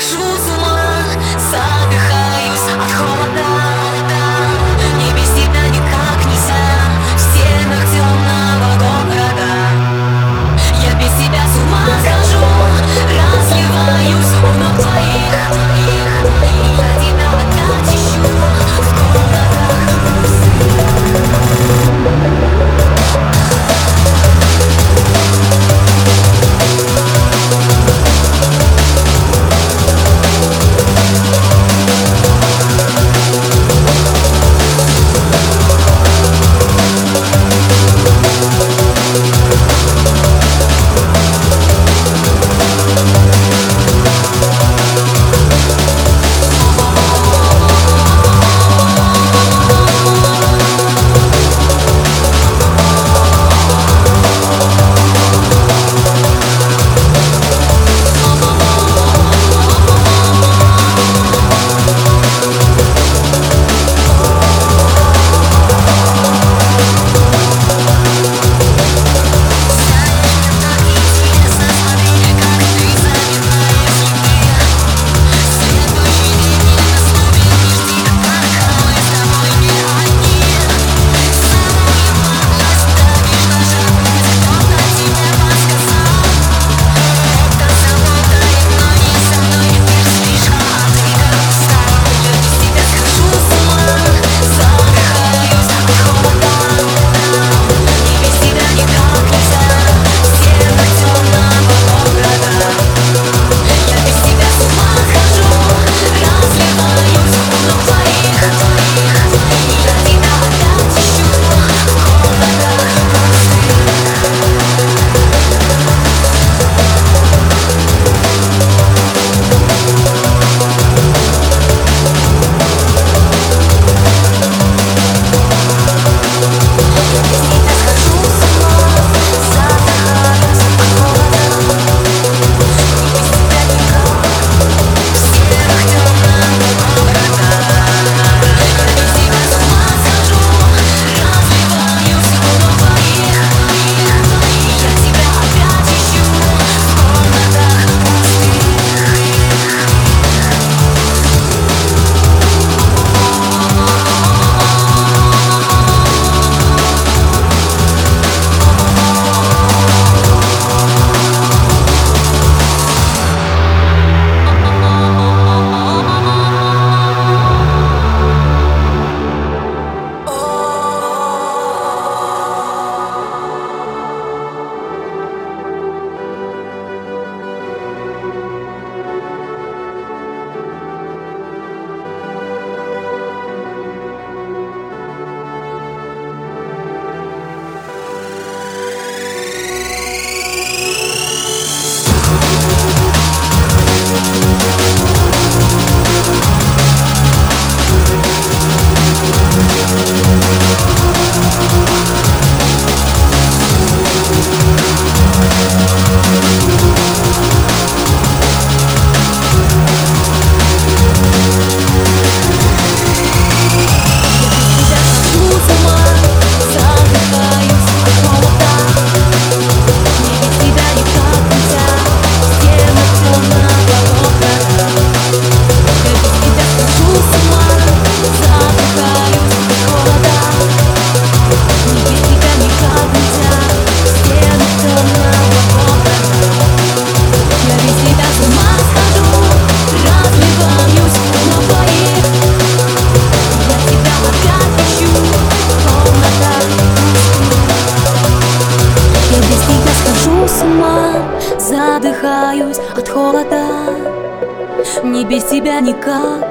схожу с ума, задыхаюсь. от холода. Не без тебя никак.